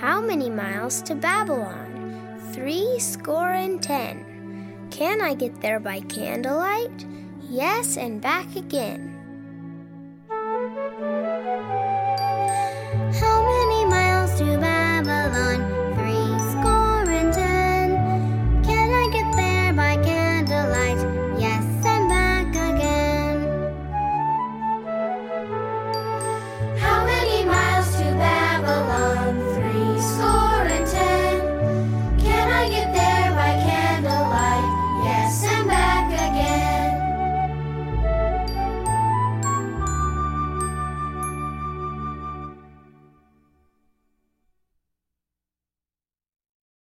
How many miles to Babylon? Three score and ten. Can I get there by candlelight? Yes, and back again.